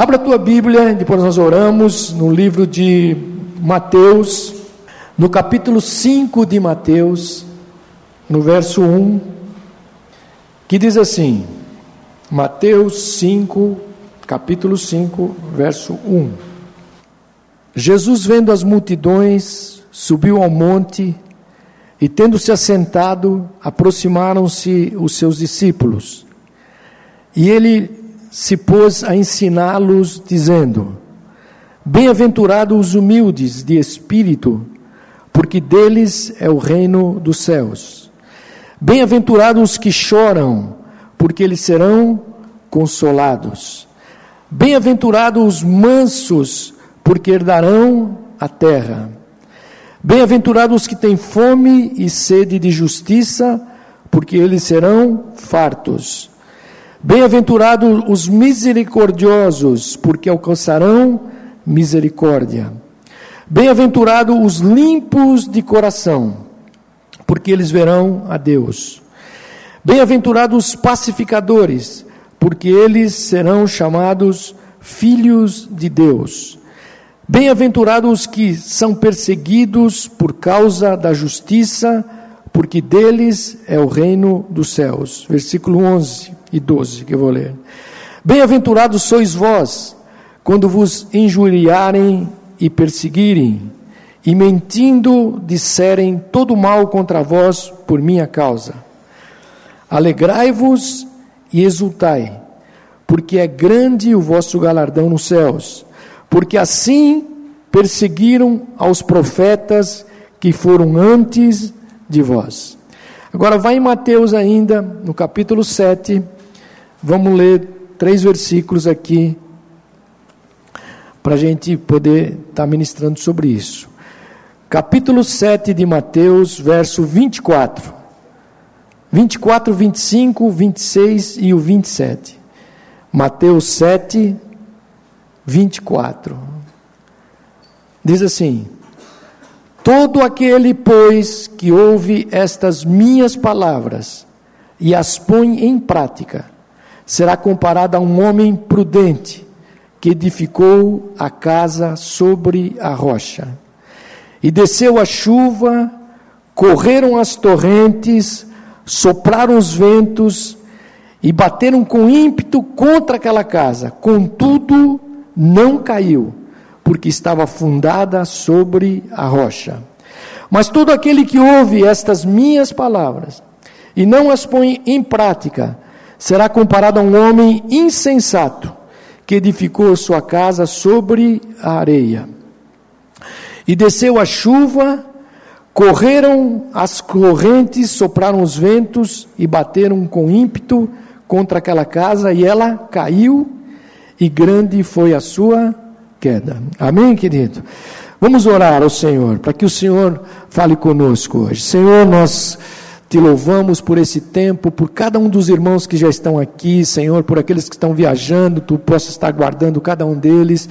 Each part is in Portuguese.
Abra a tua Bíblia, depois nós oramos no livro de Mateus, no capítulo 5 de Mateus, no verso 1, que diz assim: Mateus 5, capítulo 5, verso 1. Jesus, vendo as multidões, subiu ao monte e, tendo-se assentado, aproximaram-se os seus discípulos. E ele se pôs a ensiná-los, dizendo: Bem-aventurados os humildes de espírito, porque deles é o reino dos céus. Bem-aventurados os que choram, porque eles serão consolados. Bem-aventurados os mansos, porque herdarão a terra. Bem-aventurados os que têm fome e sede de justiça, porque eles serão fartos. Bem-aventurados os misericordiosos, porque alcançarão misericórdia. Bem-aventurados os limpos de coração, porque eles verão a Deus. Bem-aventurados os pacificadores, porque eles serão chamados filhos de Deus. Bem-aventurados os que são perseguidos por causa da justiça, porque deles é o reino dos céus. Versículo 11 e 12 que eu vou ler. Bem-aventurados sois vós, quando vos injuriarem e perseguirem, e mentindo disserem todo mal contra vós por minha causa. Alegrai-vos e exultai, porque é grande o vosso galardão nos céus, porque assim perseguiram aos profetas que foram antes de vós. Agora vai em Mateus ainda, no capítulo 7, vamos ler três versículos aqui, para a gente poder estar tá ministrando sobre isso. Capítulo 7 de Mateus, verso 24. 24, 25, 26 e o 27. Mateus 7, 24. Diz assim: Todo aquele, pois, que ouve estas minhas palavras e as põe em prática, será comparado a um homem prudente que edificou a casa sobre a rocha. E desceu a chuva, correram as torrentes, sopraram os ventos e bateram com ímpeto contra aquela casa. Contudo, não caiu porque estava fundada sobre a rocha. Mas todo aquele que ouve estas minhas palavras e não as põe em prática, será comparado a um homem insensato que edificou sua casa sobre a areia. E desceu a chuva, correram as correntes, sopraram os ventos e bateram com ímpeto contra aquela casa, e ela caiu, e grande foi a sua queda. Amém, querido? Vamos orar ao Senhor, para que o Senhor fale conosco hoje. Senhor, nós te louvamos por esse tempo, por cada um dos irmãos que já estão aqui, Senhor, por aqueles que estão viajando, tu possas estar guardando cada um deles.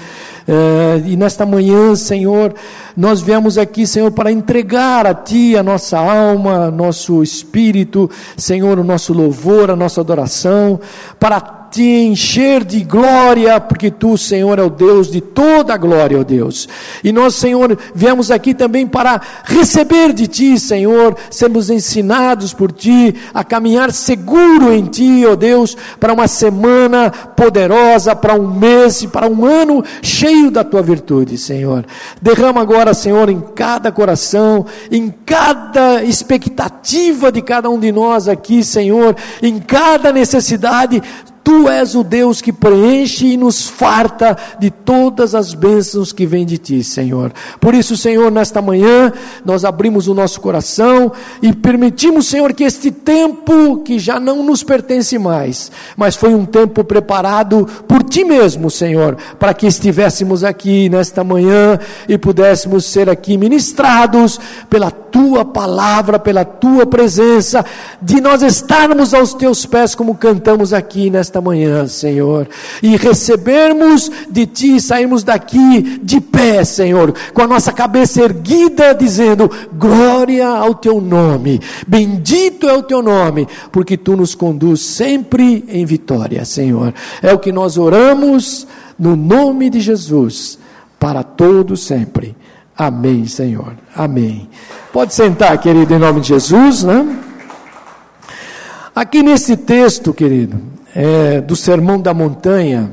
É, e nesta manhã, Senhor, nós viemos aqui, Senhor, para entregar a Ti a nossa alma, nosso espírito, Senhor, o nosso louvor, a nossa adoração, para te encher de glória, porque tu, Senhor, é o Deus de toda a glória, ó Deus. E nós, Senhor, viemos aqui também para receber de ti, Senhor, sermos ensinados por ti a caminhar seguro em ti, ó Deus, para uma semana poderosa, para um mês, para um ano cheio da tua virtude, Senhor. Derrama agora, Senhor, em cada coração, em cada expectativa de cada um de nós aqui, Senhor, em cada necessidade, Tu és o Deus que preenche e nos farta de todas as bênçãos que vêm de Ti, Senhor. Por isso, Senhor, nesta manhã, nós abrimos o nosso coração e permitimos, Senhor, que este tempo que já não nos pertence mais, mas foi um tempo preparado por Ti mesmo, Senhor, para que estivéssemos aqui nesta manhã e pudéssemos ser aqui ministrados pela Tua palavra, pela Tua presença, de nós estarmos aos Teus pés como cantamos aqui nesta nesta manhã, Senhor, e recebermos de Ti sairmos daqui de pé, Senhor, com a nossa cabeça erguida, dizendo: Glória ao Teu nome, bendito é o Teu nome, porque Tu nos conduz sempre em vitória, Senhor. É o que nós oramos no nome de Jesus, para todo sempre. Amém, Senhor. Amém. Pode sentar, querido, em nome de Jesus, né? Aqui nesse texto, querido, é, do Sermão da Montanha,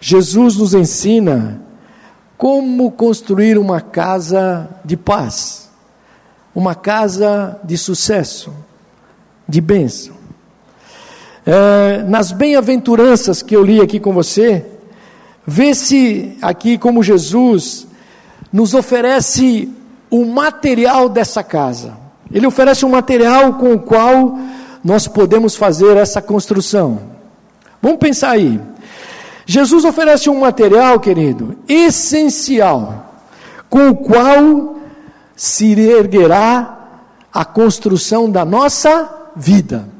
Jesus nos ensina como construir uma casa de paz, uma casa de sucesso, de bênção. É, nas bem-aventuranças que eu li aqui com você, vê-se aqui como Jesus nos oferece o material dessa casa. Ele oferece um material com o qual nós podemos fazer essa construção. Vamos pensar aí. Jesus oferece um material, querido, essencial, com o qual se erguerá a construção da nossa vida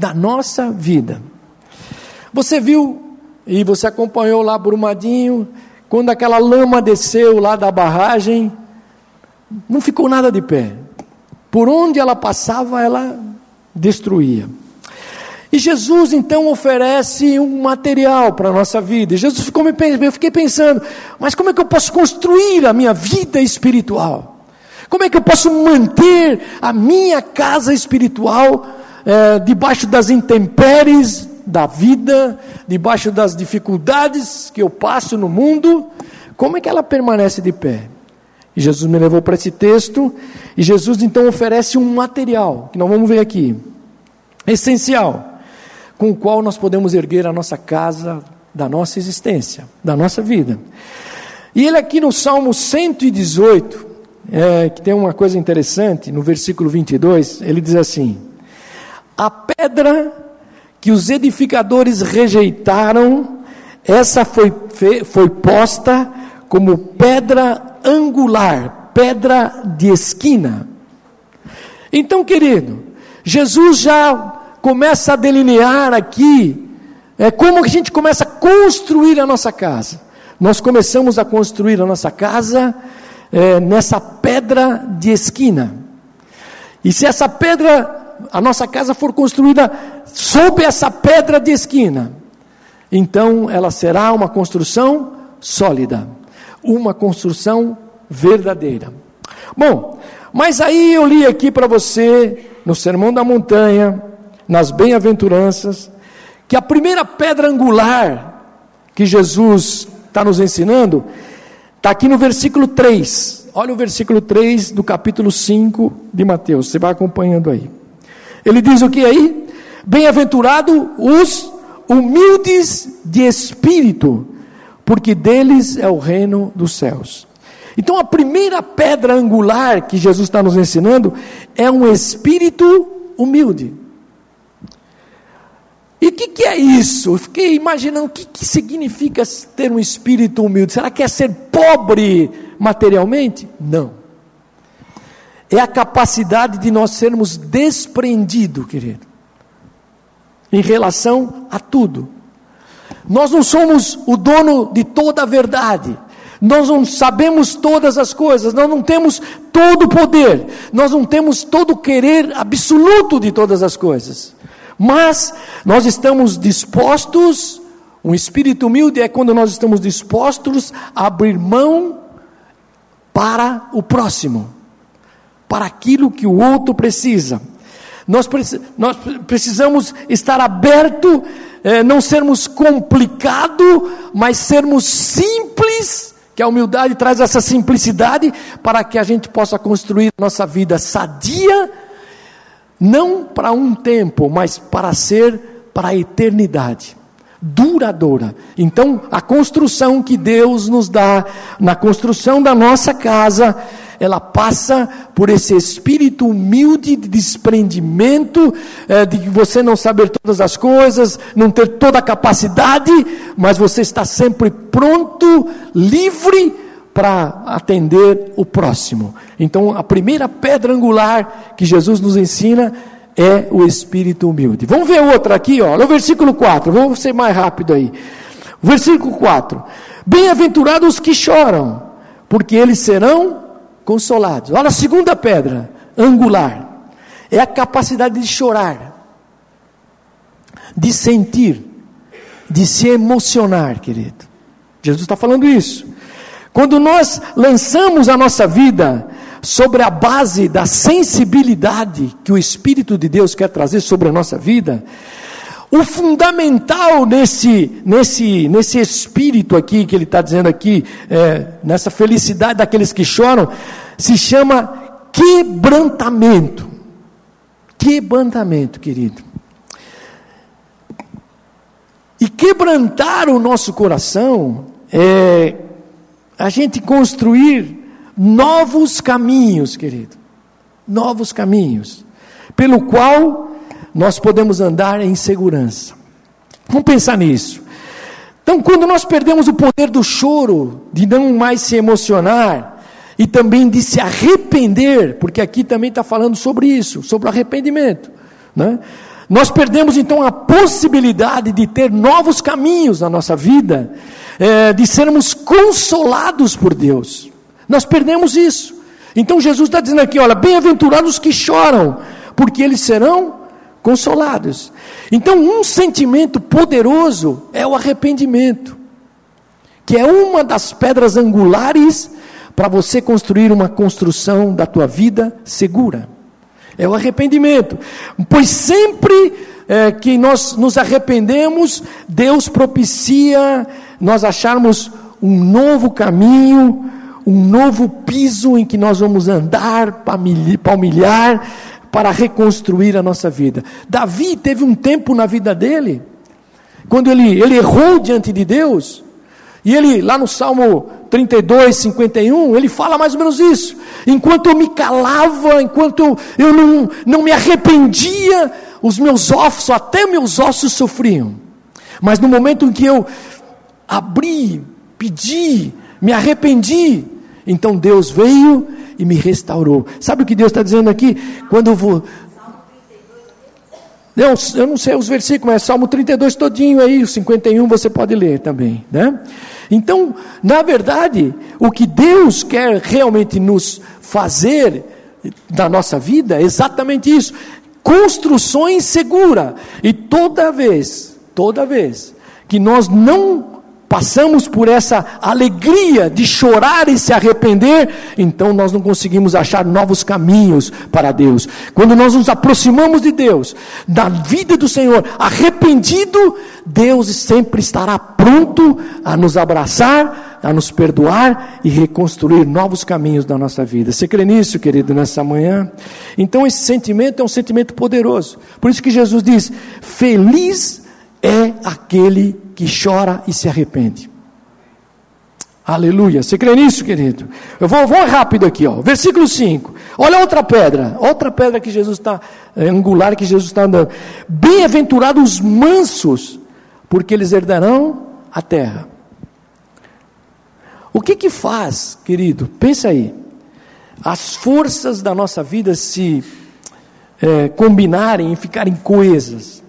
da nossa vida. Você viu e você acompanhou lá Brumadinho, quando aquela lama desceu lá da barragem, não ficou nada de pé. Por onde ela passava, ela destruía. E Jesus então oferece um material para a nossa vida. E Jesus ficou me eu fiquei pensando, mas como é que eu posso construir a minha vida espiritual? Como é que eu posso manter a minha casa espiritual é, debaixo das intempéries da vida, debaixo das dificuldades que eu passo no mundo, como é que ela permanece de pé? E Jesus me levou para esse texto, e Jesus então oferece um material, que nós vamos ver aqui, essencial, com o qual nós podemos erguer a nossa casa da nossa existência, da nossa vida. E ele aqui no Salmo 118, é, que tem uma coisa interessante, no versículo 22, ele diz assim: a pedra que os edificadores rejeitaram, essa foi, foi posta como pedra angular, pedra de esquina. Então, querido, Jesus já começa a delinear aqui é, como a gente começa a construir a nossa casa. Nós começamos a construir a nossa casa é, nessa pedra de esquina. E se essa pedra a nossa casa for construída sob essa pedra de esquina, então ela será uma construção sólida, uma construção verdadeira. Bom, mas aí eu li aqui para você, no Sermão da Montanha, nas Bem-aventuranças, que a primeira pedra angular que Jesus está nos ensinando, está aqui no versículo 3. Olha o versículo 3 do capítulo 5 de Mateus, você vai acompanhando aí. Ele diz o que aí? Bem-aventurado os humildes de espírito, porque deles é o reino dos céus. Então a primeira pedra angular que Jesus está nos ensinando é um espírito humilde. E o que, que, é isso? Eu fiquei imaginando o que, que significa ter um espírito humilde. Será que é ser pobre materialmente? Não é a capacidade de nós sermos desprendidos, querido, em relação a tudo. Nós não somos o dono de toda a verdade. Nós não sabemos todas as coisas, nós não temos todo o poder, nós não temos todo o querer absoluto de todas as coisas. Mas nós estamos dispostos, um espírito humilde é quando nós estamos dispostos a abrir mão para o próximo para aquilo que o outro precisa. Nós, precisamos estar aberto, eh, não sermos complicado, mas sermos simples, que a humildade traz essa simplicidade para que a gente possa construir nossa vida sadia, não para um tempo, mas para ser para a eternidade duradoura. Então, a construção que Deus nos dá, na construção da nossa casa, ela passa por esse espírito humilde de desprendimento, é, de você não saber todas as coisas, não ter toda a capacidade, mas você está sempre pronto, livre para atender o próximo. Então, a primeira pedra angular que Jesus nos ensina é o espírito humilde. Vamos ver outra aqui, ó, no versículo 4. Vou ser mais rápido aí. Versículo 4. Bem-aventurados os que choram, porque eles serão consolados. Olha a segunda pedra angular. É a capacidade de chorar, de sentir, de se emocionar, querido. Jesus está falando isso. Quando nós lançamos a nossa vida sobre a base da sensibilidade que o Espírito de Deus quer trazer sobre a nossa vida, o fundamental nesse, nesse, nesse espírito aqui, que ele está dizendo aqui, é, nessa felicidade daqueles que choram, se chama quebrantamento. Quebrantamento, querido. E quebrantar o nosso coração é a gente construir novos caminhos, querido. Novos caminhos, pelo qual nós podemos andar em segurança. Vamos pensar nisso. Então, quando nós perdemos o poder do choro, de não mais se emocionar, e também de se arrepender, porque aqui também está falando sobre isso, sobre o arrependimento, né? Nós perdemos então a possibilidade de ter novos caminhos na nossa vida, é, de sermos consolados por Deus. Nós perdemos isso. Então Jesus está dizendo aqui: olha, bem-aventurados os que choram, porque eles serão consolados. Então, um sentimento poderoso é o arrependimento, que é uma das pedras angulares para você construir uma construção da tua vida segura. É o arrependimento, pois sempre é, que nós nos arrependemos, Deus propicia nós acharmos um novo caminho, um novo piso em que nós vamos andar, palmilhar, para reconstruir a nossa vida. Davi teve um tempo na vida dele, quando ele, ele errou diante de Deus, e ele, lá no Salmo 32, 51, ele fala mais ou menos isso. Enquanto eu me calava, enquanto eu não, não me arrependia, os meus ossos, até meus ossos sofriam. Mas no momento em que eu abri, pedi, me arrependi, então Deus veio e me restaurou. Sabe o que Deus está dizendo aqui? Quando eu vou. Não, eu não sei os versículos, mas Salmo 32 todinho aí, o 51 você pode ler também, né? Então, na verdade, o que Deus quer realmente nos fazer na nossa vida é exatamente isso: construções segura. E toda vez, toda vez que nós não passamos por essa alegria de chorar e se arrepender, então nós não conseguimos achar novos caminhos para Deus. Quando nós nos aproximamos de Deus, da vida do Senhor, arrependido, Deus sempre estará pronto a nos abraçar, a nos perdoar e reconstruir novos caminhos da nossa vida. Você crê nisso, querido, nessa manhã? Então esse sentimento é um sentimento poderoso. Por isso que Jesus diz: Feliz é aquele que chora e se arrepende. Aleluia. Você crê nisso, querido? Eu vou, vou rápido aqui, ó. Versículo 5. Olha outra pedra. Outra pedra que Jesus está, é, angular que Jesus está andando. Bem-aventurados os mansos, porque eles herdarão a terra. O que que faz, querido? Pensa aí. As forças da nossa vida se é, combinarem e ficarem coesas.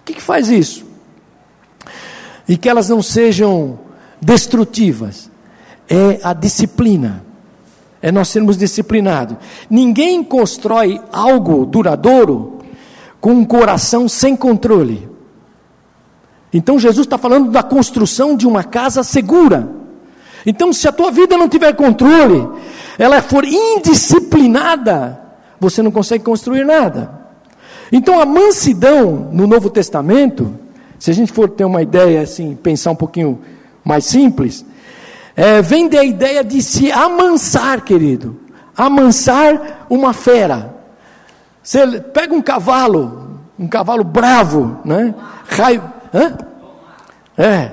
O que que faz isso? E que elas não sejam destrutivas, é a disciplina. É nós sermos disciplinados. Ninguém constrói algo duradouro com um coração sem controle. Então Jesus está falando da construção de uma casa segura. Então, se a tua vida não tiver controle, ela for indisciplinada, você não consegue construir nada. Então, a mansidão no Novo Testamento se a gente for ter uma ideia assim, pensar um pouquinho mais simples, é, vem da ideia de se amansar, querido. Amansar uma fera. Você pega um cavalo, um cavalo bravo, né? Rai... Hã? É.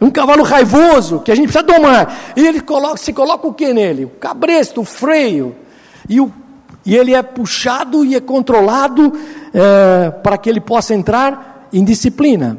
Um cavalo raivoso, que a gente precisa domar. E ele coloca, se coloca o que nele? O cabresto, o freio. E, o, e ele é puxado e é controlado é, para que ele possa entrar indisciplina.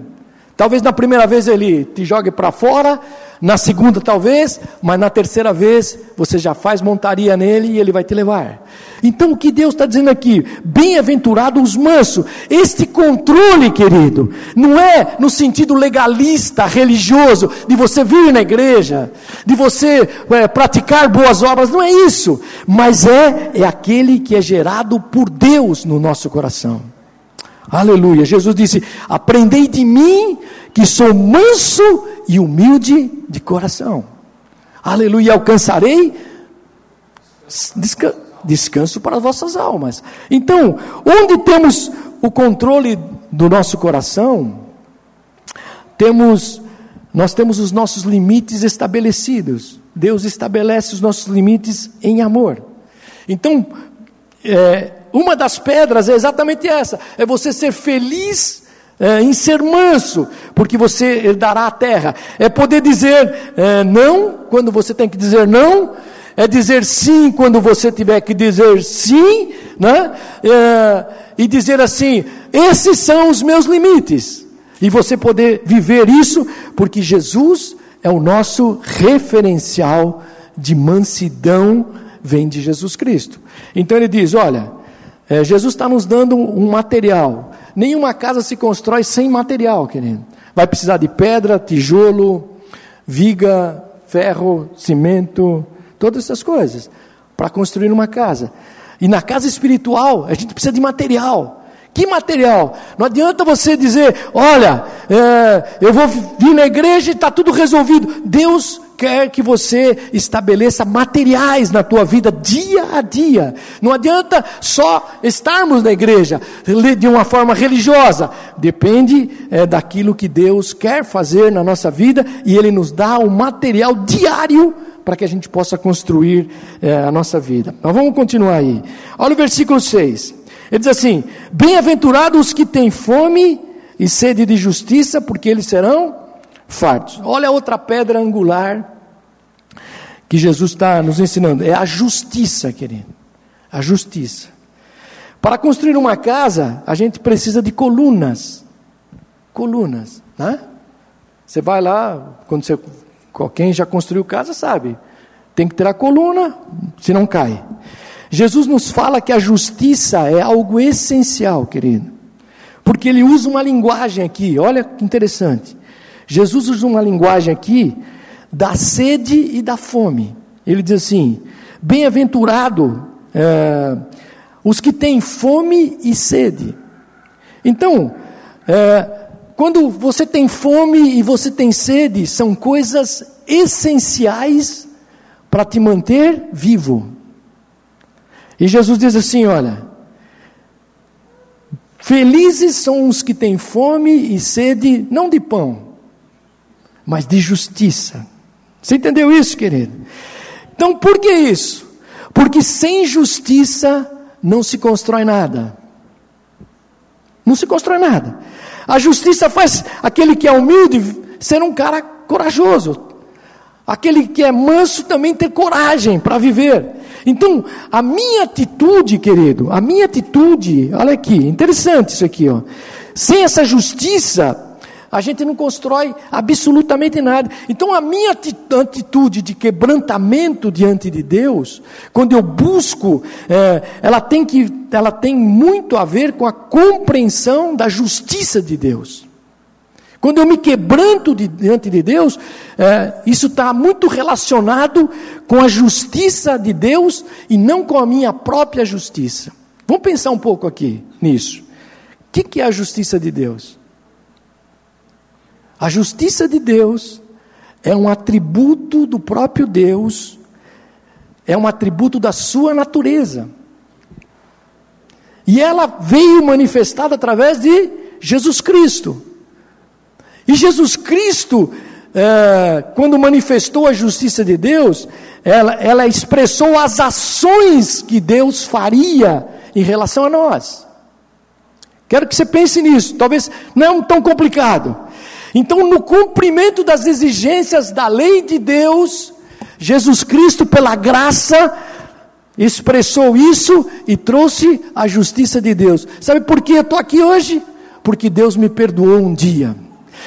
Talvez na primeira vez ele te jogue para fora, na segunda talvez, mas na terceira vez você já faz montaria nele e ele vai te levar. Então o que Deus está dizendo aqui? Bem-aventurados os mansos. Este controle, querido, não é no sentido legalista, religioso, de você vir na igreja, de você é, praticar boas obras, não é isso. Mas é, é aquele que é gerado por Deus no nosso coração. Aleluia. Jesus disse: Aprendei de mim, que sou manso e humilde de coração. Aleluia. Alcançarei descanso, para as vossas almas. Então, onde temos o controle do nosso coração, temos nós temos os nossos limites estabelecidos. Deus estabelece os nossos limites em amor. Então, é, uma das pedras é exatamente essa: é você ser feliz é, em ser manso, porque você herdará a terra. É poder dizer é, não quando você tem que dizer não, é dizer sim quando você tiver que dizer sim, né? É, e dizer assim: esses são os meus limites. E você poder viver isso, porque Jesus é o nosso referencial de mansidão, vem de Jesus Cristo. Então ele diz: olha, é, Jesus está nos dando um material. Nenhuma casa se constrói sem material, querido. Vai precisar de pedra, tijolo, viga, ferro, cimento, todas essas coisas para construir uma casa. E na casa espiritual, a gente precisa de material. Que material? Não adianta você dizer, olha, é, eu vou vir na igreja e está tudo resolvido. Deus quer que você estabeleça materiais na tua vida dia a dia. Não adianta só estarmos na igreja de uma forma religiosa. Depende é, daquilo que Deus quer fazer na nossa vida e Ele nos dá o um material diário para que a gente possa construir é, a nossa vida. Mas vamos continuar aí. Olha o versículo 6. Ele diz assim: Bem-aventurados os que têm fome e sede de justiça, porque eles serão fartos. Olha outra pedra angular que Jesus está nos ensinando: é a justiça, querido. A justiça. Para construir uma casa, a gente precisa de colunas. Colunas, né? Você vai lá, quando você, quem já construiu casa sabe, tem que ter a coluna, senão cai. Jesus nos fala que a justiça é algo essencial, querido. Porque ele usa uma linguagem aqui, olha que interessante. Jesus usa uma linguagem aqui da sede e da fome. Ele diz assim: bem-aventurado é, os que têm fome e sede. Então, é, quando você tem fome e você tem sede, são coisas essenciais para te manter vivo. E Jesus diz assim: olha, felizes são os que têm fome e sede, não de pão, mas de justiça. Você entendeu isso, querido? Então, por que isso? Porque sem justiça não se constrói nada. Não se constrói nada. A justiça faz aquele que é humilde ser um cara corajoso. Aquele que é manso também ter coragem para viver. Então, a minha atitude, querido, a minha atitude, olha aqui, interessante isso aqui, ó. Sem essa justiça, a gente não constrói absolutamente nada. Então, a minha atitude de quebrantamento diante de Deus, quando eu busco, é, ela, tem que, ela tem muito a ver com a compreensão da justiça de Deus. Quando eu me quebranto de, diante de Deus, é, isso está muito relacionado com a justiça de Deus e não com a minha própria justiça. Vamos pensar um pouco aqui nisso. O que, que é a justiça de Deus? A justiça de Deus é um atributo do próprio Deus, é um atributo da sua natureza. E ela veio manifestada através de Jesus Cristo. E Jesus Cristo, é, quando manifestou a justiça de Deus, ela, ela expressou as ações que Deus faria em relação a nós. Quero que você pense nisso, talvez não é tão complicado. Então, no cumprimento das exigências da lei de Deus, Jesus Cristo, pela graça, expressou isso e trouxe a justiça de Deus. Sabe por que eu estou aqui hoje? Porque Deus me perdoou um dia.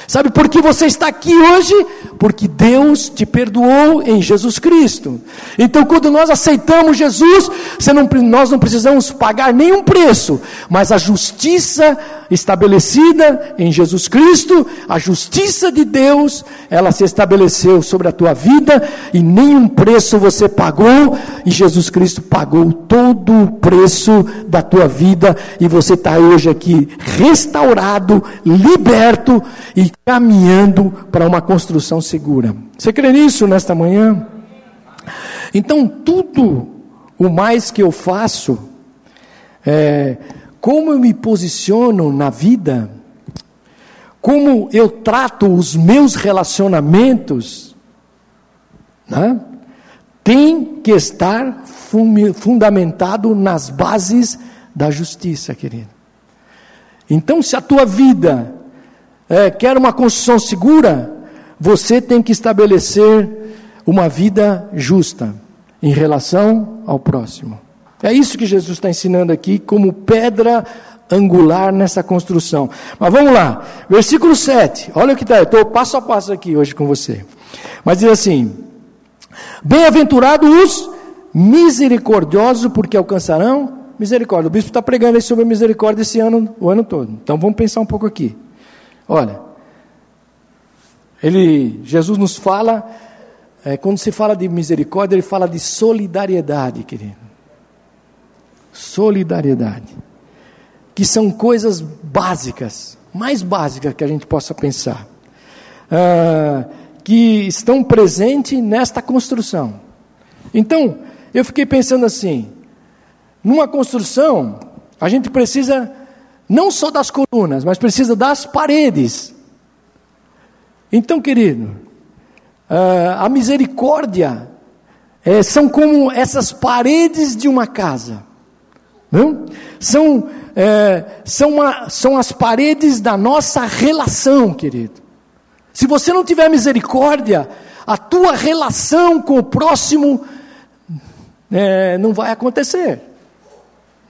Sabe por que você está aqui hoje? Porque Deus te perdoou em Jesus Cristo. Então, quando nós aceitamos Jesus, não, nós não precisamos pagar nenhum preço, mas a justiça estabelecida em Jesus Cristo, a justiça de Deus, ela se estabeleceu sobre a tua vida e nenhum preço você pagou, e Jesus Cristo pagou todo o preço da tua vida, e você está hoje aqui restaurado, liberto e caminhando para uma construção segura. Você crê nisso nesta manhã? Então, tudo o mais que eu faço, é, como eu me posiciono na vida, como eu trato os meus relacionamentos, né, tem que estar fundamentado nas bases da justiça, querido. Então, se a tua vida é, quer uma construção segura, você tem que estabelecer uma vida justa em relação ao próximo. É isso que Jesus está ensinando aqui como pedra angular nessa construção. Mas vamos lá, versículo 7. Olha o que está, eu estou passo a passo aqui hoje com você. Mas diz assim: Bem-aventurados os misericordiosos, porque alcançarão misericórdia. O bispo está pregando sobre misericórdia esse ano, o ano todo. Então vamos pensar um pouco aqui. Olha, ele, Jesus nos fala, é, quando se fala de misericórdia, ele fala de solidariedade, querido. Solidariedade. Que são coisas básicas, mais básicas que a gente possa pensar. Ah, que estão presentes nesta construção. Então, eu fiquei pensando assim: numa construção, a gente precisa não só das colunas, mas precisa das paredes. Então, querido, ah, a misericórdia é, são como essas paredes de uma casa. Não? São, é, são, uma, são as paredes da nossa relação, querido. Se você não tiver misericórdia, a tua relação com o próximo é, não vai acontecer.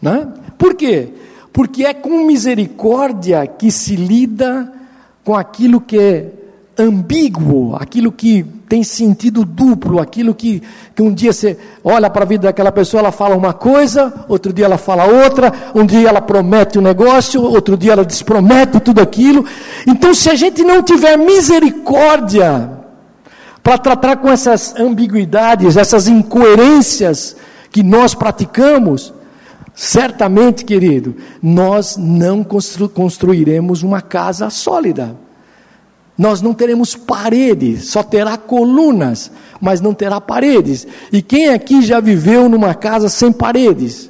Né? Por quê? Porque é com misericórdia que se lida com aquilo que é ambíguo, aquilo que tem sentido duplo, aquilo que, que um dia você olha para a vida daquela pessoa, ela fala uma coisa, outro dia ela fala outra, um dia ela promete um negócio, outro dia ela despromete tudo aquilo. Então, se a gente não tiver misericórdia para tratar com essas ambiguidades, essas incoerências que nós praticamos, Certamente, querido, nós não constru construiremos uma casa sólida. Nós não teremos paredes, só terá colunas, mas não terá paredes. E quem aqui já viveu numa casa sem paredes?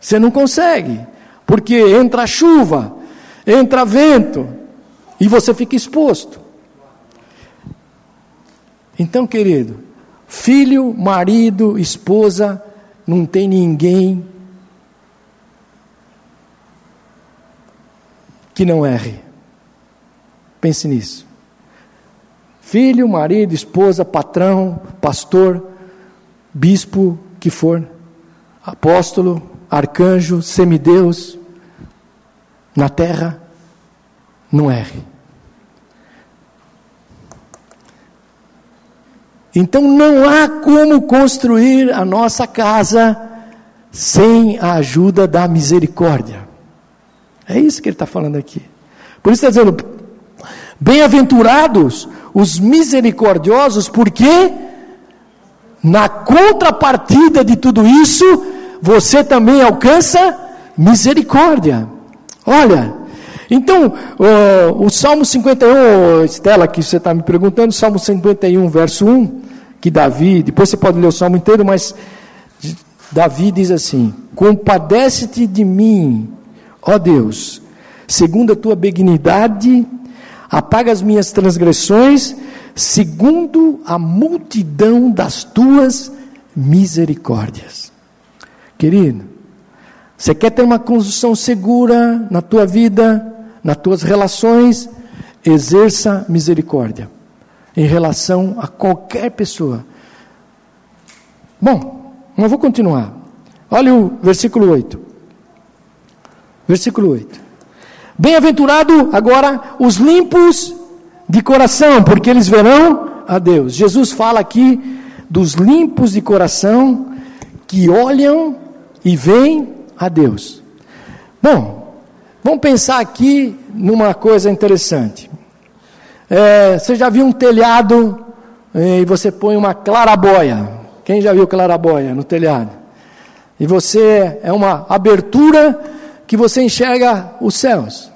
Você não consegue, porque entra chuva, entra vento, e você fica exposto. Então, querido, filho, marido, esposa, não tem ninguém que não erre. Pense nisso. Filho, marido, esposa, patrão, pastor, bispo, que for, apóstolo, arcanjo, semideus, na terra, não erre. Então não há como construir a nossa casa sem a ajuda da misericórdia. É isso que ele está falando aqui. Por isso está dizendo: bem-aventurados os misericordiosos, porque na contrapartida de tudo isso, você também alcança misericórdia. Olha, então, o, o Salmo 51, Estela, que você está me perguntando, Salmo 51, verso 1, que Davi, depois você pode ler o Salmo inteiro, mas Davi diz assim: Compadece-te de mim, Ó Deus, segundo a tua benignidade, apaga as minhas transgressões, segundo a multidão das tuas misericórdias. Querido, você quer ter uma construção segura na tua vida, nas tuas relações? Exerça misericórdia em relação a qualquer pessoa. Bom, mas vou continuar. Olha o versículo 8. Versículo 8. Bem-aventurado agora os limpos de coração, porque eles verão a Deus. Jesus fala aqui dos limpos de coração que olham e veem a Deus. Bom, vamos pensar aqui numa coisa interessante. É, você já viu um telhado é, e você põe uma clarabóia? Quem já viu clarabóia no telhado? E você é uma abertura que você enxerga os céus.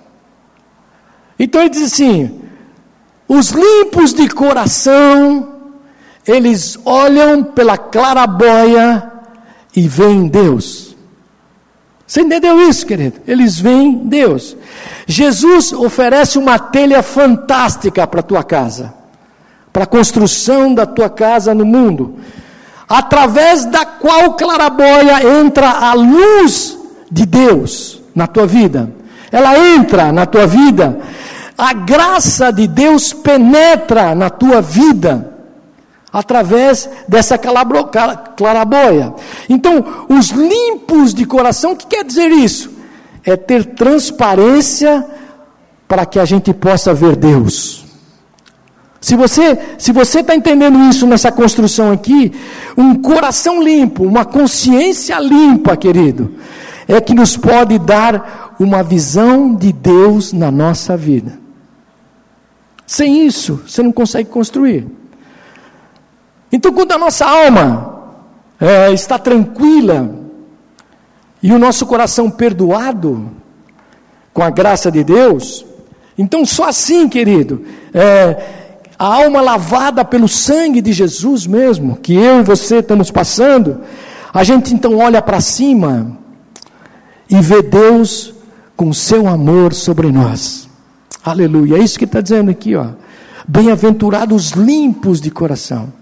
Então ele diz assim: os limpos de coração, eles olham pela clarabóia e veem Deus. Você entendeu isso, querido? Eles veem Deus. Jesus oferece uma telha fantástica para a tua casa, para a construção da tua casa no mundo, através da qual clarabóia entra a luz de Deus na tua vida. Ela entra na tua vida a graça de Deus penetra na tua vida através dessa clarabóia. Então, os limpos de coração, o que quer dizer isso? É ter transparência para que a gente possa ver Deus. Se você se você está entendendo isso nessa construção aqui, um coração limpo, uma consciência limpa, querido, é que nos pode dar uma visão de Deus na nossa vida. Sem isso, você não consegue construir. Então, quando a nossa alma é, está tranquila e o nosso coração perdoado com a graça de Deus, então só assim, querido, é, a alma lavada pelo sangue de Jesus mesmo, que eu e você estamos passando, a gente então olha para cima e vê Deus com seu amor sobre nós. Aleluia. É isso que está dizendo aqui, ó. Bem-aventurados limpos de coração.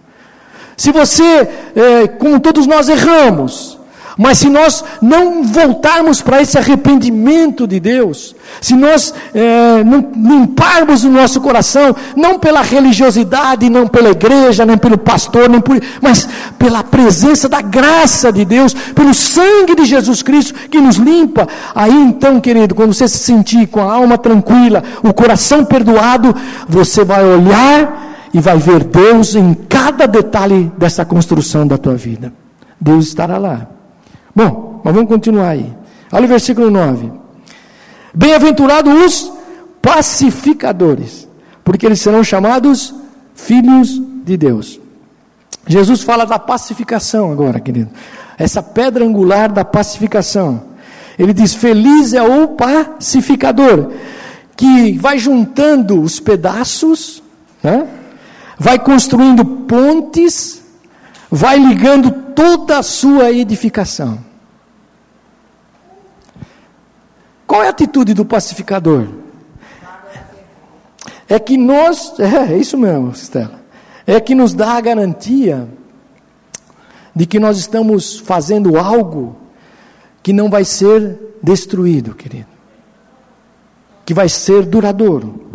Se você, é, como todos nós erramos, mas se nós não voltarmos para esse arrependimento de Deus, se nós é, não limparmos o nosso coração, não pela religiosidade, não pela igreja, nem pelo pastor, nem por, mas pela presença da graça de Deus, pelo sangue de Jesus Cristo que nos limpa, aí então, querido, quando você se sentir com a alma tranquila, o coração perdoado, você vai olhar e vai ver Deus em cada detalhe dessa construção da tua vida. Deus estará lá. Bom, mas vamos continuar aí. Olha o versículo 9. Bem-aventurados os pacificadores, porque eles serão chamados filhos de Deus. Jesus fala da pacificação agora, querido. Essa pedra angular da pacificação. Ele diz: Feliz é o pacificador, que vai juntando os pedaços, né? vai construindo pontes, vai ligando toda a sua edificação. Qual é a atitude do pacificador? É que nós, é, é isso mesmo, Stella, é que nos dá a garantia de que nós estamos fazendo algo que não vai ser destruído, querido, que vai ser duradouro.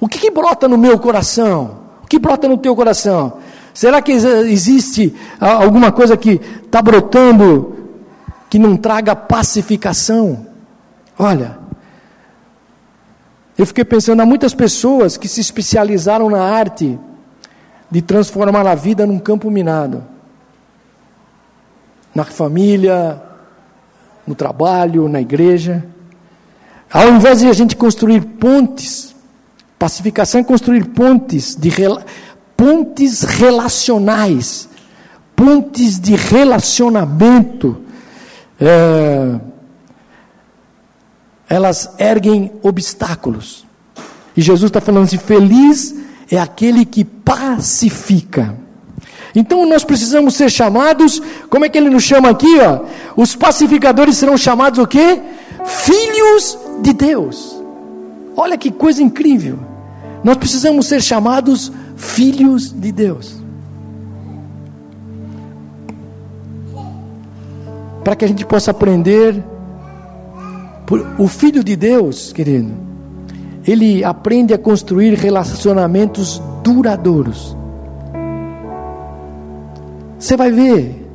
O que, que brota no meu coração? O que brota no teu coração? Será que existe alguma coisa que está brotando que não traga pacificação? Olha, eu fiquei pensando, há muitas pessoas que se especializaram na arte de transformar a vida num campo minado. Na família, no trabalho, na igreja. Ao invés de a gente construir pontes, pacificação é construir pontes, de, pontes relacionais, pontes de relacionamento. É, elas erguem obstáculos. E Jesus está falando assim: feliz é aquele que pacifica. Então nós precisamos ser chamados, como é que ele nos chama aqui? Ó? Os pacificadores serão chamados o quê? Filhos de Deus. Olha que coisa incrível. Nós precisamos ser chamados filhos de Deus. Para que a gente possa aprender o filho de Deus, querido, ele aprende a construir relacionamentos duradouros. Você vai ver,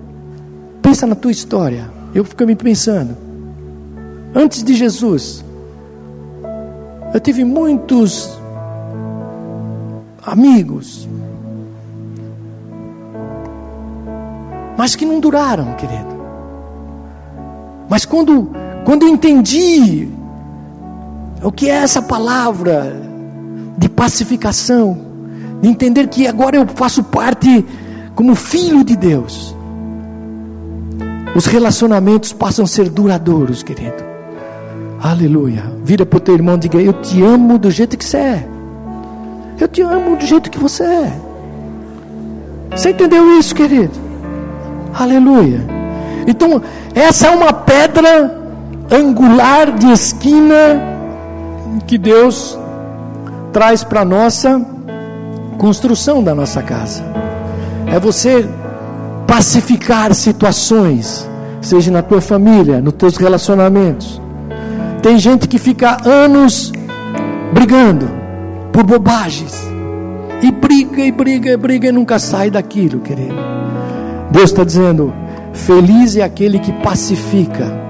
pensa na tua história. Eu fico me pensando. Antes de Jesus, eu tive muitos amigos, mas que não duraram, querido. Mas quando, quando eu entendi o que é essa palavra de pacificação, de entender que agora eu faço parte como filho de Deus, os relacionamentos passam a ser duradouros, querido. Aleluia. Vira para o teu irmão e diga: Eu te amo do jeito que você é. Eu te amo do jeito que você é. Você entendeu isso, querido? Aleluia. Então, essa é uma pedra angular de esquina que Deus traz para a nossa construção da nossa casa. É você pacificar situações, seja na tua família, nos teus relacionamentos. Tem gente que fica anos brigando por bobagens. E briga, e briga, e briga e nunca sai daquilo, querido. Deus está dizendo: feliz é aquele que pacifica.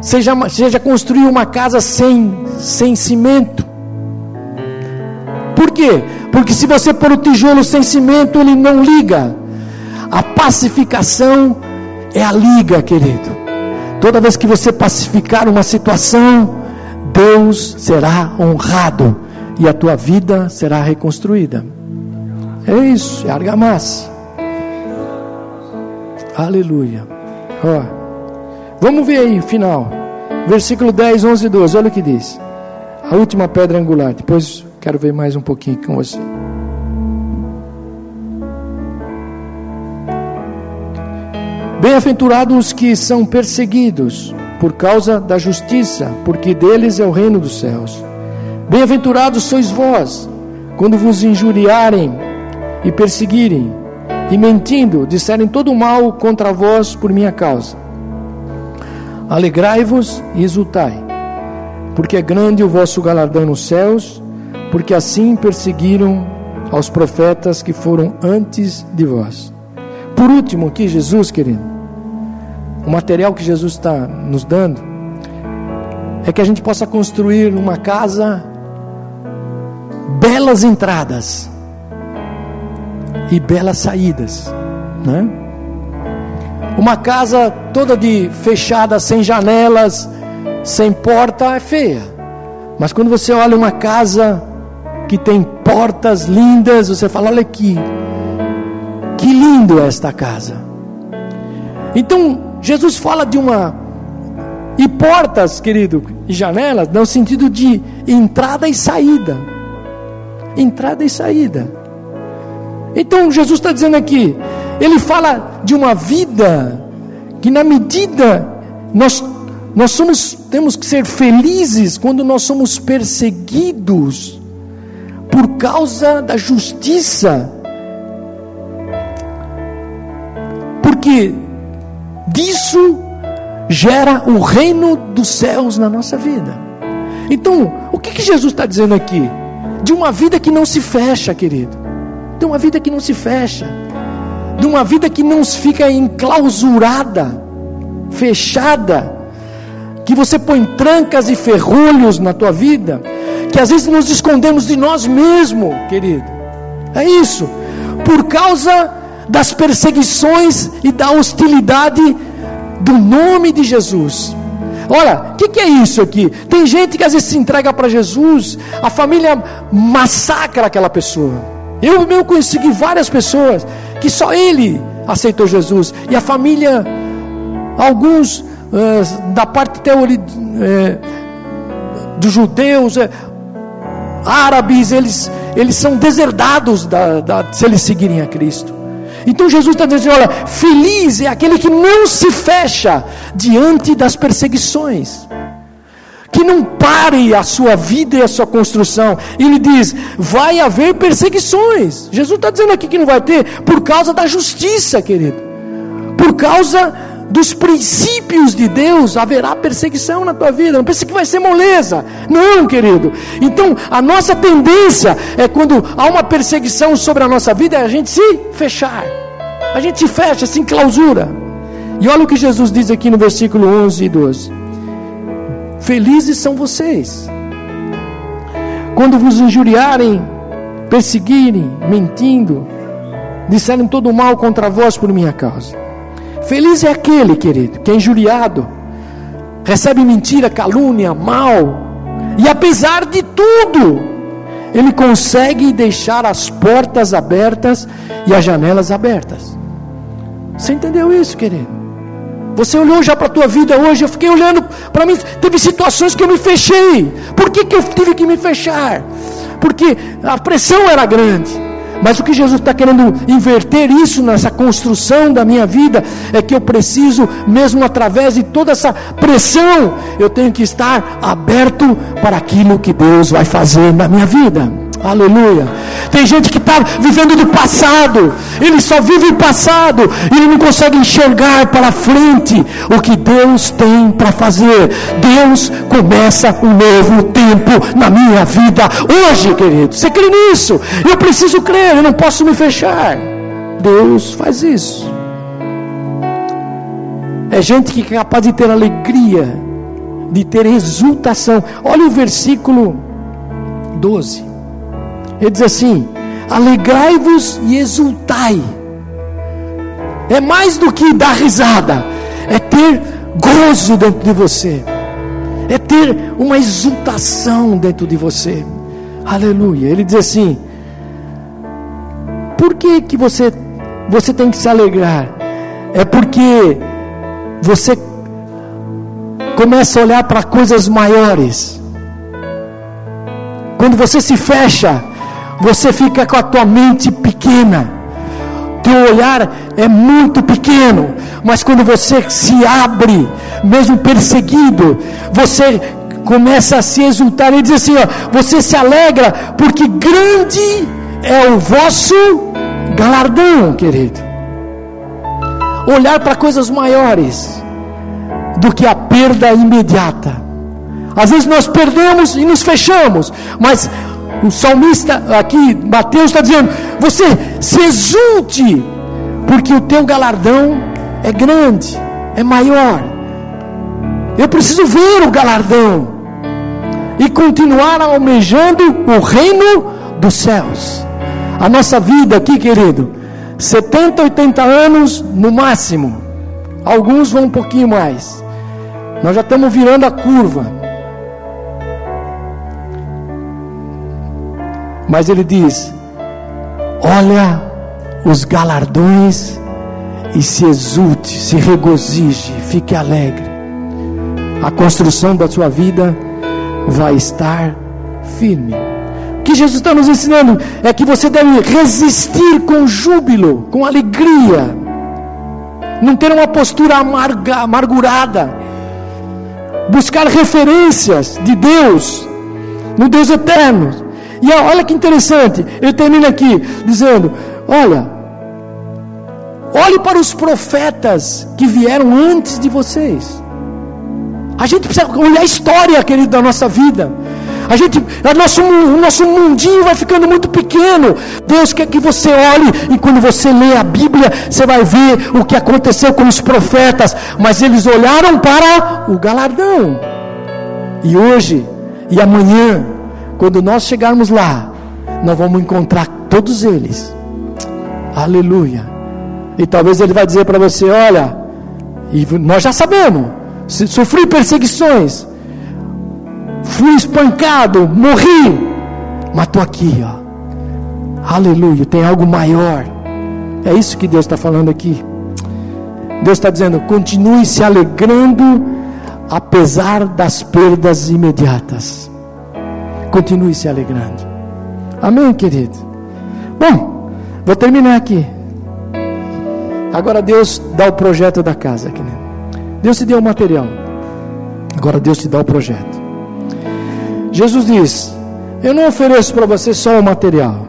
Seja, seja construir uma casa sem, sem cimento. Por quê? Porque se você pôr o tijolo sem cimento, ele não liga. A pacificação é a liga, querido. Toda vez que você pacificar uma situação, Deus será honrado e a tua vida será reconstruída. É isso, é argamassa. Aleluia. Ó, vamos ver aí, final. Versículo 10, 11 e 12. Olha o que diz. A última pedra angular. Depois quero ver mais um pouquinho com você. Bem-aventurados os que são perseguidos por causa da justiça, porque deles é o reino dos céus. Bem-aventurados sois vós, quando vos injuriarem e perseguirem, e mentindo, disserem todo mal contra vós por minha causa. Alegrai-vos e exultai, porque é grande o vosso galardão nos céus, porque assim perseguiram aos profetas que foram antes de vós. Por último, aqui, Jesus, querido, o material que Jesus está nos dando é que a gente possa construir uma casa, belas entradas e belas saídas, né? Uma casa toda de fechada, sem janelas, sem porta é feia. Mas quando você olha uma casa que tem portas lindas, você fala: olha aqui, que lindo é esta casa. Então, Jesus fala de uma. E portas, querido, e janelas, no sentido de entrada e saída. Entrada e saída. Então Jesus está dizendo aqui, ele fala de uma vida que na medida nós nós somos temos que ser felizes quando nós somos perseguidos por causa da justiça. Porque disso gera o reino dos céus na nossa vida. Então, o que, que Jesus está dizendo aqui? De uma vida que não se fecha, querido de uma vida que não se fecha, de uma vida que não fica enclausurada, fechada, que você põe trancas e ferrolhos na tua vida, que às vezes nos escondemos de nós mesmos, querido. É isso, por causa das perseguições e da hostilidade do nome de Jesus. Olha, o que, que, é isso aqui? Tem gente que às vezes se entrega para Jesus, a família massacra aquela pessoa. Eu mesmo consegui várias pessoas que só ele aceitou Jesus e a família, alguns uh, da parte teori, uh, dos judeus, uh, árabes, eles, eles são deserdados da, da, se eles seguirem a Cristo. Então Jesus está dizendo: olha, feliz é aquele que não se fecha diante das perseguições que não pare a sua vida e a sua construção. Ele diz: vai haver perseguições. Jesus está dizendo aqui que não vai ter, por causa da justiça, querido, por causa dos princípios de Deus, haverá perseguição na tua vida. Não pense que vai ser moleza. Não, querido. Então, a nossa tendência é quando há uma perseguição sobre a nossa vida, é a gente se fechar. A gente se fecha, se enclausura. E olha o que Jesus diz aqui no versículo 11 e 12. Felizes são vocês, quando vos injuriarem, perseguirem, mentindo, disserem todo mal contra vós por minha causa. Feliz é aquele, querido, que é injuriado, recebe mentira, calúnia, mal, e apesar de tudo, ele consegue deixar as portas abertas e as janelas abertas. Você entendeu isso, querido? Você olhou já para a tua vida hoje, eu fiquei olhando para mim, teve situações que eu me fechei. Por que, que eu tive que me fechar? Porque a pressão era grande. Mas o que Jesus está querendo inverter isso nessa construção da minha vida é que eu preciso, mesmo através de toda essa pressão, eu tenho que estar aberto para aquilo que Deus vai fazer na minha vida. Aleluia. Tem gente que está vivendo do passado, ele só vive o passado, ele não consegue enxergar para frente o que Deus tem para fazer. Deus começa um novo tempo na minha vida hoje, querido. Você crê nisso? Eu preciso crer, eu não posso me fechar. Deus faz isso. É gente que é capaz de ter alegria, de ter exultação. Olha o versículo 12. Ele diz assim: alegrai-vos e exultai. É mais do que dar risada, é ter gozo dentro de você, é ter uma exultação dentro de você. Aleluia. Ele diz assim: por que, que você, você tem que se alegrar? É porque você começa a olhar para coisas maiores. Quando você se fecha, você fica com a tua mente pequena. Teu olhar é muito pequeno, mas quando você se abre, mesmo perseguido, você começa a se exultar e diz assim: ó, você se alegra, porque grande é o vosso galardão, querido. Olhar para coisas maiores do que a perda imediata. Às vezes nós perdemos e nos fechamos, mas o salmista aqui, Mateus está dizendo: você se exulte, porque o teu galardão é grande, é maior. Eu preciso ver o galardão e continuar almejando o reino dos céus. A nossa vida aqui, querido, 70, 80 anos no máximo. Alguns vão um pouquinho mais. Nós já estamos virando a curva. Mas ele diz: olha os galardões e se exulte, se regozije, fique alegre. A construção da sua vida vai estar firme. O que Jesus está nos ensinando é que você deve resistir com júbilo, com alegria, não ter uma postura amarga, amargurada, buscar referências de Deus, no Deus eterno, e olha que interessante, ele termina aqui dizendo: Olha, olhe para os profetas que vieram antes de vocês. A gente precisa olhar a história, querido, da nossa vida. A gente, a nosso, o nosso mundinho vai ficando muito pequeno. Deus quer que você olhe e quando você lê a Bíblia, você vai ver o que aconteceu com os profetas. Mas eles olharam para o galardão. E hoje e amanhã quando nós chegarmos lá, nós vamos encontrar todos eles. Aleluia. E talvez ele vai dizer para você: olha, e nós já sabemos, sofri perseguições, fui espancado, morri, mas estou aqui, ó. Aleluia, tem algo maior. É isso que Deus está falando aqui. Deus está dizendo: continue se alegrando, apesar das perdas imediatas continue se alegrando. Amém, querido? Bom, vou terminar aqui. Agora Deus dá o projeto da casa, querido. Deus te deu o material. Agora Deus te dá o projeto. Jesus diz: Eu não ofereço para você só o material.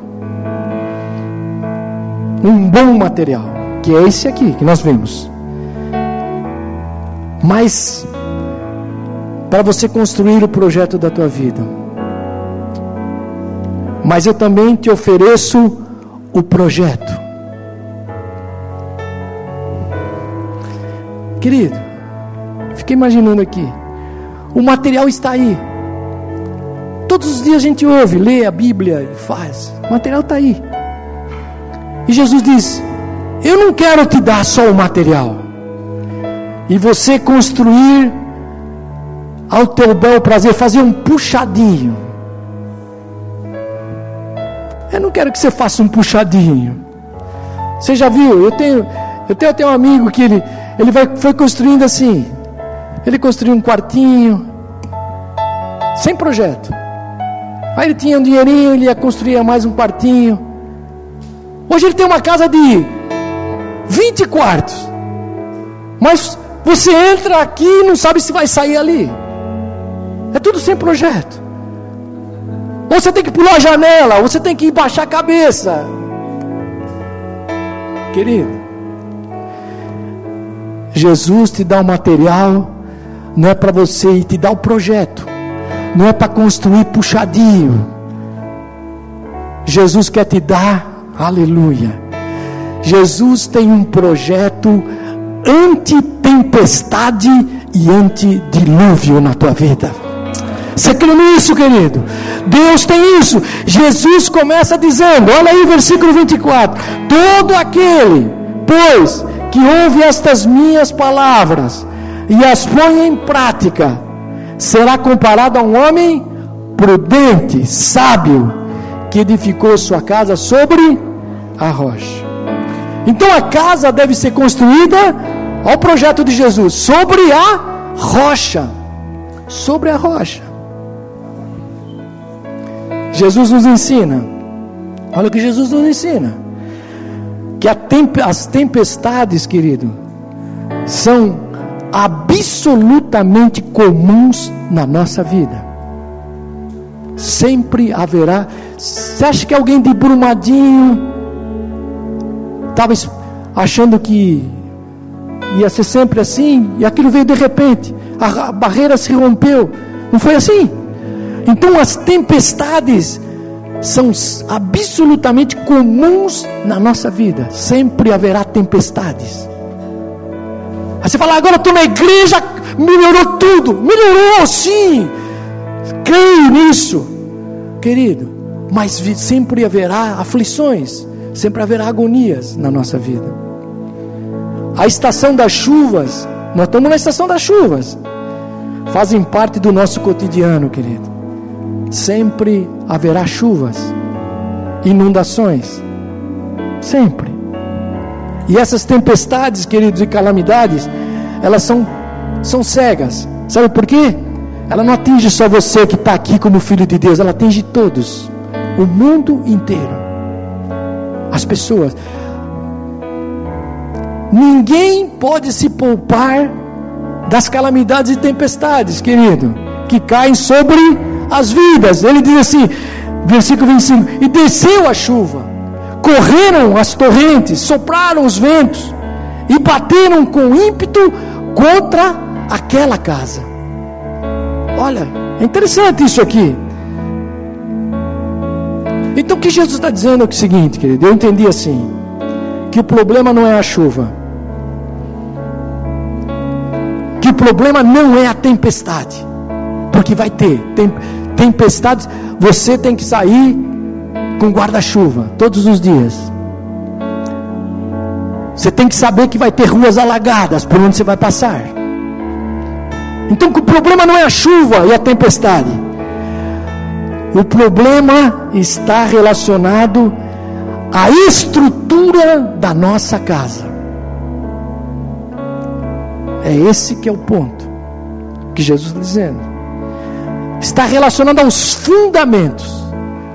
Um bom material, que é esse aqui que nós vimos. Mas para você construir o projeto da tua vida mas eu também te ofereço o projeto. Querido, fiquei imaginando aqui. O material está aí. todos os dias a gente ouve, lê a Bíblia e faz. O material está aí. E Jesus diz: Eu não quero te dar só o material. E você construir ao teu bel prazer, fazer um puxadinho. Eu não quero que você faça um puxadinho. Você já viu? Eu tenho, eu tenho até um amigo que ele, ele vai, foi construindo assim. Ele construiu um quartinho, sem projeto. Aí ele tinha um dinheirinho, ele ia construir mais um quartinho. Hoje ele tem uma casa de 20 quartos. Mas você entra aqui e não sabe se vai sair ali. É tudo sem projeto. Ou você tem que pular a janela, ou você tem que baixar a cabeça. Querido, Jesus te dá o material, não é para você te dá o projeto, não é para construir puxadinho. Jesus quer te dar, aleluia. Jesus tem um projeto anti-tempestade e anti-dilúvio na tua vida. Você crê nisso, querido? Deus tem isso. Jesus começa dizendo: olha aí, versículo 24: Todo aquele, pois, que ouve estas minhas palavras e as põe em prática, será comparado a um homem prudente, sábio, que edificou sua casa sobre a rocha. Então a casa deve ser construída ao projeto de Jesus, sobre a rocha. Sobre a rocha. Jesus nos ensina, olha o que Jesus nos ensina, que as tempestades, querido, são absolutamente comuns na nossa vida. Sempre haverá. Você acha que alguém de Brumadinho estava achando que ia ser sempre assim e aquilo veio de repente? A barreira se rompeu. Não foi assim? Então as tempestades são absolutamente comuns na nossa vida. Sempre haverá tempestades. Aí você fala, agora estou na igreja, melhorou tudo. Melhorou sim. Creio nisso, querido. Mas sempre haverá aflições, sempre haverá agonias na nossa vida. A estação das chuvas, nós estamos na estação das chuvas, fazem parte do nosso cotidiano, querido sempre haverá chuvas, inundações, sempre. E essas tempestades, queridos, e calamidades, elas são, são cegas. Sabe por quê? Ela não atinge só você que está aqui como filho de Deus, ela atinge todos, o mundo inteiro, as pessoas. Ninguém pode se poupar das calamidades e tempestades, querido, que caem sobre as vidas. Ele diz assim, versículo 25: E desceu a chuva, correram as torrentes, sopraram os ventos, e bateram com ímpeto contra aquela casa. Olha, é interessante isso aqui. Então o que Jesus está dizendo é o seguinte, querido, eu entendi assim, que o problema não é a chuva, que o problema não é a tempestade, porque vai ter, tem, tempestades, você tem que sair com guarda-chuva todos os dias. Você tem que saber que vai ter ruas alagadas por onde você vai passar. Então o problema não é a chuva e a tempestade. O problema está relacionado à estrutura da nossa casa. É esse que é o ponto que Jesus está dizendo está relacionada aos fundamentos.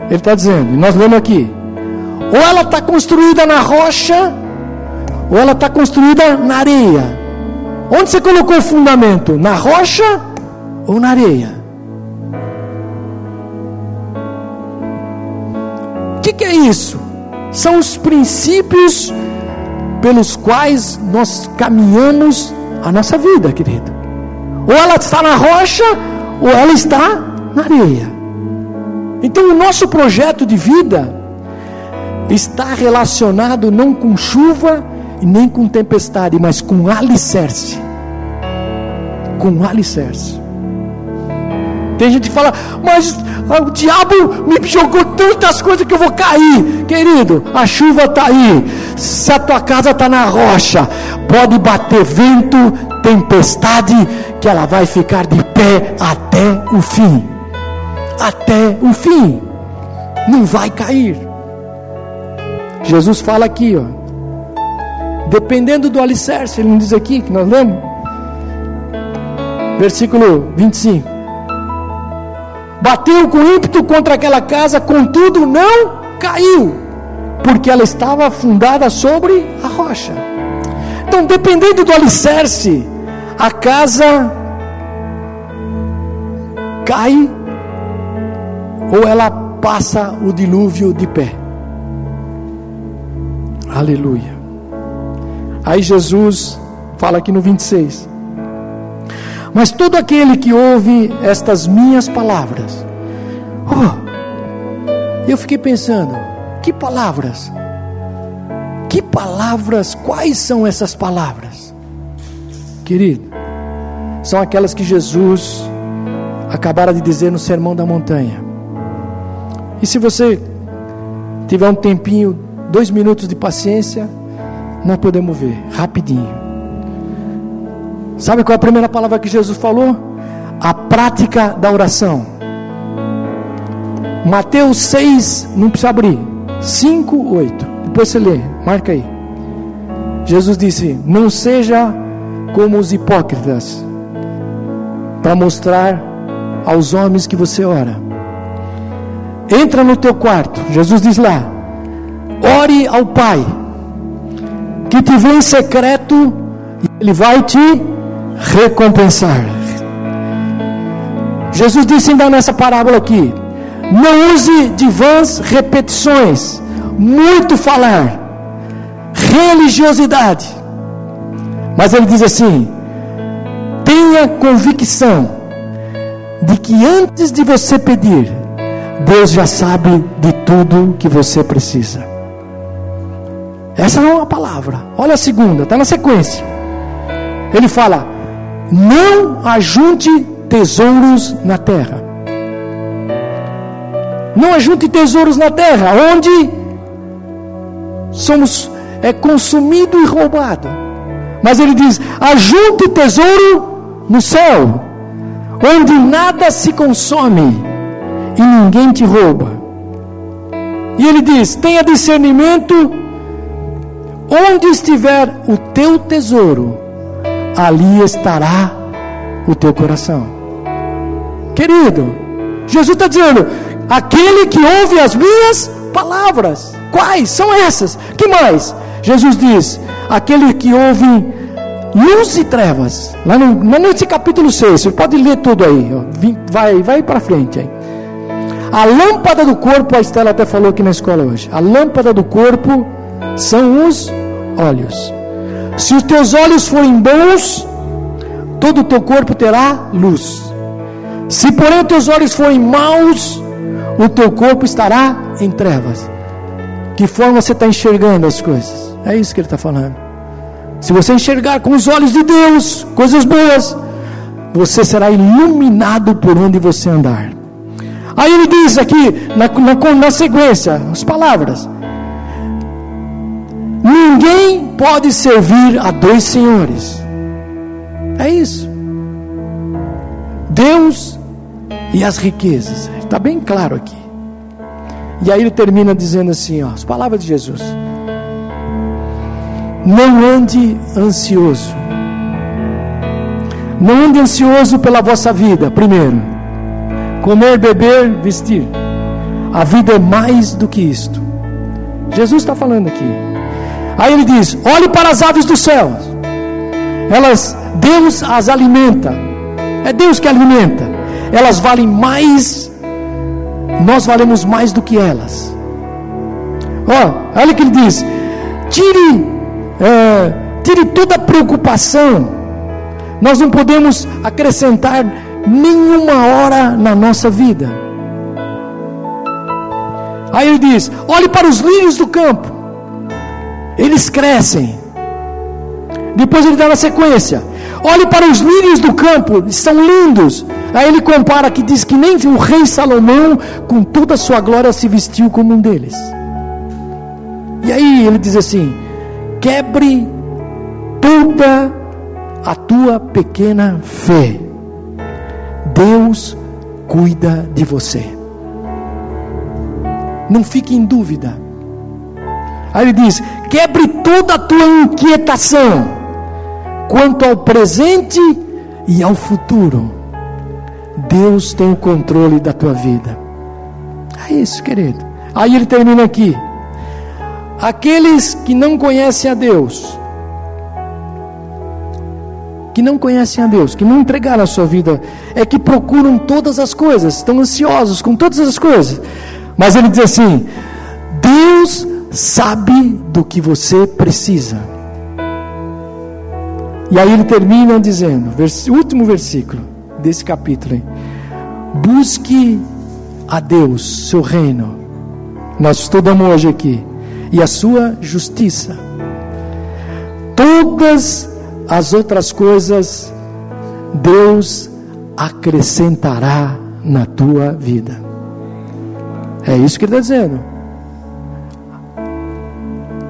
Ele está dizendo, e nós lemos aqui: ou ela está construída na rocha, ou ela está construída na areia. Onde você colocou o fundamento? Na rocha ou na areia? O que, que é isso? São os princípios pelos quais nós caminhamos a nossa vida, querido. Ou ela está na rocha, ou ela está na areia. Então, o nosso projeto de vida está relacionado não com chuva e nem com tempestade, mas com alicerce. Com alicerce. Tem gente que fala, mas ah, o diabo me jogou tantas coisas que eu vou cair. Querido, a chuva está aí. Se a tua casa está na rocha, pode bater vento, tempestade, que ela vai ficar de pé até o fim. Até o fim. Não vai cair. Jesus fala aqui, ó. Dependendo do alicerce, ele não diz aqui que nós lemos. Versículo 25. Bateu com ímpeto contra aquela casa, contudo não caiu, porque ela estava fundada sobre a rocha. Então, dependendo do alicerce, a casa cai ou ela passa o dilúvio de pé. Aleluia. Aí Jesus fala aqui no 26. Mas todo aquele que ouve estas minhas palavras, oh, eu fiquei pensando, que palavras? Que palavras? Quais são essas palavras? Querido, são aquelas que Jesus acabara de dizer no Sermão da Montanha. E se você tiver um tempinho dois minutos de paciência, nós podemos ver, rapidinho. Sabe qual é a primeira palavra que Jesus falou? A prática da oração. Mateus 6, não precisa abrir. 5, 8. Depois você lê, marca aí. Jesus disse: Não seja como os hipócritas, para mostrar aos homens que você ora. Entra no teu quarto, Jesus diz lá: Ore ao Pai, que te vê em secreto, e Ele vai te recompensar. Jesus disse ainda nessa parábola aqui: não use de vãs repetições, muito falar, religiosidade. Mas ele diz assim: tenha convicção de que antes de você pedir, Deus já sabe de tudo que você precisa. Essa não é uma palavra. Olha a segunda, está na sequência. Ele fala: Não ajunte tesouros na terra. Não ajunte tesouros na terra, onde somos é consumido e roubado. Mas ele diz: ajunte tesouro no céu, onde nada se consome e ninguém te rouba. E ele diz: tenha discernimento Onde estiver o teu tesouro, ali estará o teu coração. Querido, Jesus está dizendo: aquele que ouve as minhas palavras, quais são essas? Que mais? Jesus diz: aquele que ouve luz e trevas, lá no, nesse capítulo 6, você pode ler tudo aí, vai, vai para frente aí. A lâmpada do corpo, a Estela até falou aqui na escola hoje. A lâmpada do corpo são os olhos. Se os teus olhos forem bons, todo o teu corpo terá luz. Se porém os teus olhos forem maus, o teu corpo estará em trevas. Que forma você está enxergando as coisas? É isso que ele está falando. Se você enxergar com os olhos de Deus coisas boas, você será iluminado por onde você andar. Aí ele diz aqui, na, na, na sequência, as palavras: Ninguém pode servir a dois senhores. É isso. Deus e as riquezas. Está bem claro aqui. E aí ele termina dizendo assim: ó, as palavras de Jesus. Não ande ansioso. Não ande ansioso pela vossa vida, primeiro. Comer, beber, vestir. A vida é mais do que isto. Jesus está falando aqui. Aí ele diz: olhe para as aves do céu. Elas, Deus as alimenta. É Deus que alimenta. Elas valem mais. Nós valemos mais do que elas. Ó, olha o que ele diz: tire, é, tire toda preocupação. Nós não podemos acrescentar nenhuma hora na nossa vida. Aí ele diz: olhe para os lírios do campo eles crescem. Depois ele dá na sequência: olhe para os lírios do campo, são lindos, Aí ele compara que diz que nem o rei Salomão, com toda a sua glória, se vestiu como um deles. E aí ele diz assim: quebre toda a tua pequena fé. Deus cuida de você. Não fique em dúvida. Aí ele diz: quebre toda a tua inquietação quanto ao presente e ao futuro. Deus tem o controle da tua vida. É isso, querido. Aí ele termina aqui. Aqueles que não conhecem a Deus, que não conhecem a Deus, que não entregaram a sua vida, é que procuram todas as coisas, estão ansiosos com todas as coisas. Mas ele diz assim: Deus sabe do que você precisa. E aí ele termina dizendo, último versículo desse capítulo: Busque a Deus, seu reino. Nós estudamos hoje aqui. E a sua justiça. Todas as outras coisas Deus acrescentará na tua vida. É isso que ele está dizendo.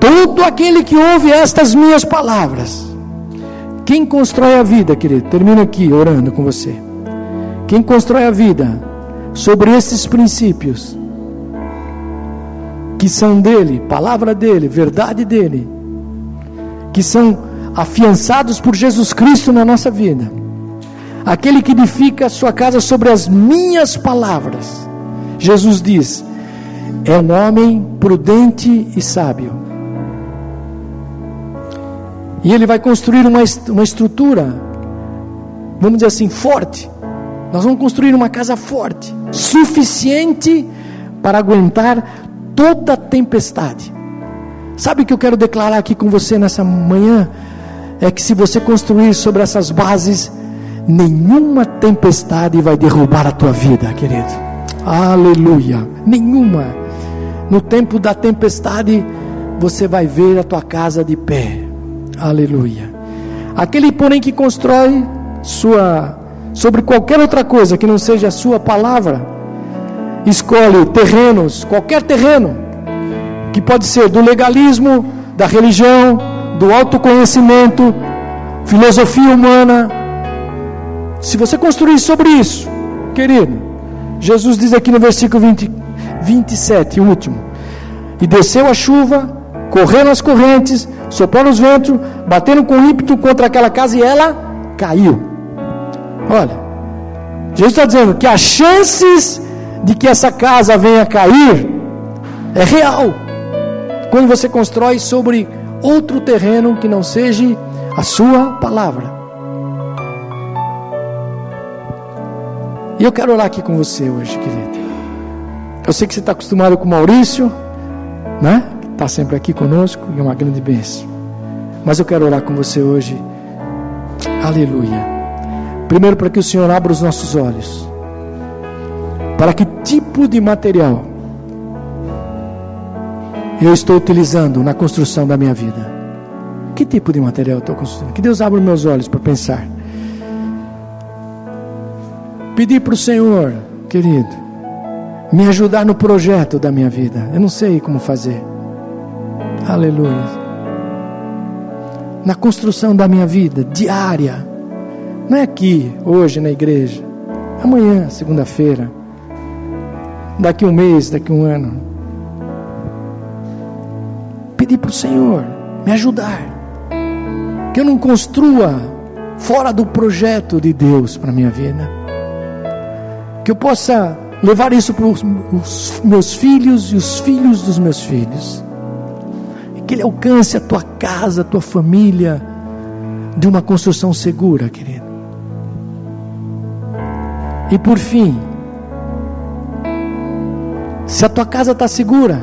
Todo aquele que ouve estas minhas palavras, quem constrói a vida, querido? Termino aqui orando com você. Quem constrói a vida sobre esses princípios, que são dele, palavra dele, verdade dele, que são afiançados por Jesus Cristo na nossa vida. Aquele que edifica a sua casa sobre as minhas palavras. Jesus diz: é um homem prudente e sábio. E ele vai construir uma, uma estrutura, vamos dizer assim, forte. Nós vamos construir uma casa forte, suficiente para aguentar toda tempestade. Sabe o que eu quero declarar aqui com você nessa manhã? é que se você construir sobre essas bases, nenhuma tempestade vai derrubar a tua vida, querido. Aleluia. Nenhuma. No tempo da tempestade, você vai ver a tua casa de pé. Aleluia. Aquele, porém, que constrói sua sobre qualquer outra coisa que não seja a sua palavra, escolhe terrenos, qualquer terreno, que pode ser do legalismo, da religião, do autoconhecimento, filosofia humana. Se você construir sobre isso, querido, Jesus diz aqui no versículo 20, 27, último: E desceu a chuva, correram as correntes, sopraram os ventos, bateram com ímpeto contra aquela casa e ela caiu. Olha, Jesus está dizendo que as chances de que essa casa venha a cair é real. Quando você constrói sobre outro terreno que não seja a sua palavra. E eu quero orar aqui com você hoje, querido. Eu sei que você está acostumado com Maurício, né? Está sempre aqui conosco e é uma grande bênção. Mas eu quero orar com você hoje. Aleluia. Primeiro, para que o Senhor abra os nossos olhos. Para que tipo de material eu estou utilizando na construção da minha vida? Que tipo de material eu estou construindo? Que Deus abra meus olhos para pensar. Pedir para o Senhor, querido, me ajudar no projeto da minha vida. Eu não sei como fazer. Aleluia. Na construção da minha vida diária. Não é aqui, hoje na igreja. Amanhã, segunda-feira. Daqui um mês, daqui um ano pedir para o Senhor me ajudar. Que eu não construa fora do projeto de Deus para minha vida. Que eu possa levar isso para os meus filhos e os filhos dos meus filhos. Que Ele alcance a tua casa, a tua família, de uma construção segura, querido. E por fim, se a tua casa está segura,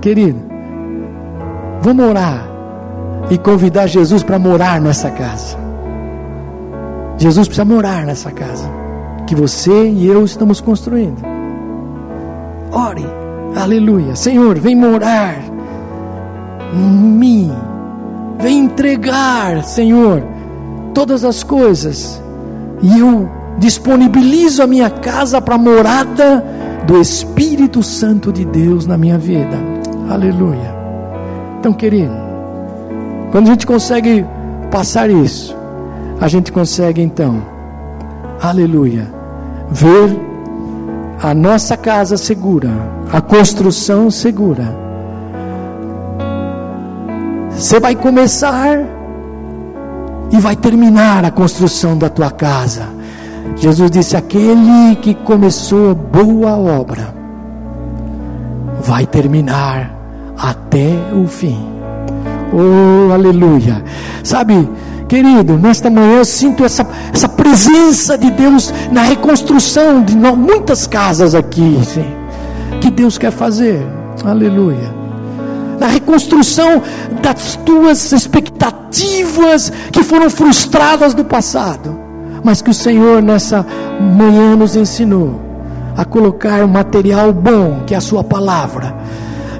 querido, Vamos orar e convidar Jesus para morar nessa casa. Jesus precisa morar nessa casa que você e eu estamos construindo. Ore, aleluia. Senhor, vem morar mim. Vem entregar, Senhor, todas as coisas. E eu disponibilizo a minha casa para a morada do Espírito Santo de Deus na minha vida. Aleluia. Então, querido, quando a gente consegue passar isso, a gente consegue então, aleluia, ver a nossa casa segura, a construção segura. Você vai começar e vai terminar a construção da tua casa. Jesus disse: aquele que começou boa obra vai terminar até o fim. Oh, aleluia. Sabe, querido, nesta manhã eu sinto essa, essa presença de Deus na reconstrução de muitas casas aqui, sim, que Deus quer fazer. Aleluia na reconstrução das tuas expectativas que foram frustradas do passado, mas que o Senhor nessa manhã nos ensinou a colocar um material bom, que é a Sua palavra,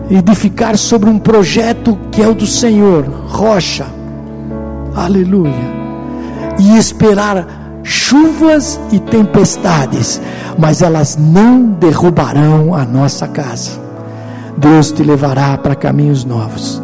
edificar sobre um projeto que é o do Senhor, rocha, aleluia, e esperar chuvas e tempestades, mas elas não derrubarão a nossa casa. Deus te levará para caminhos novos.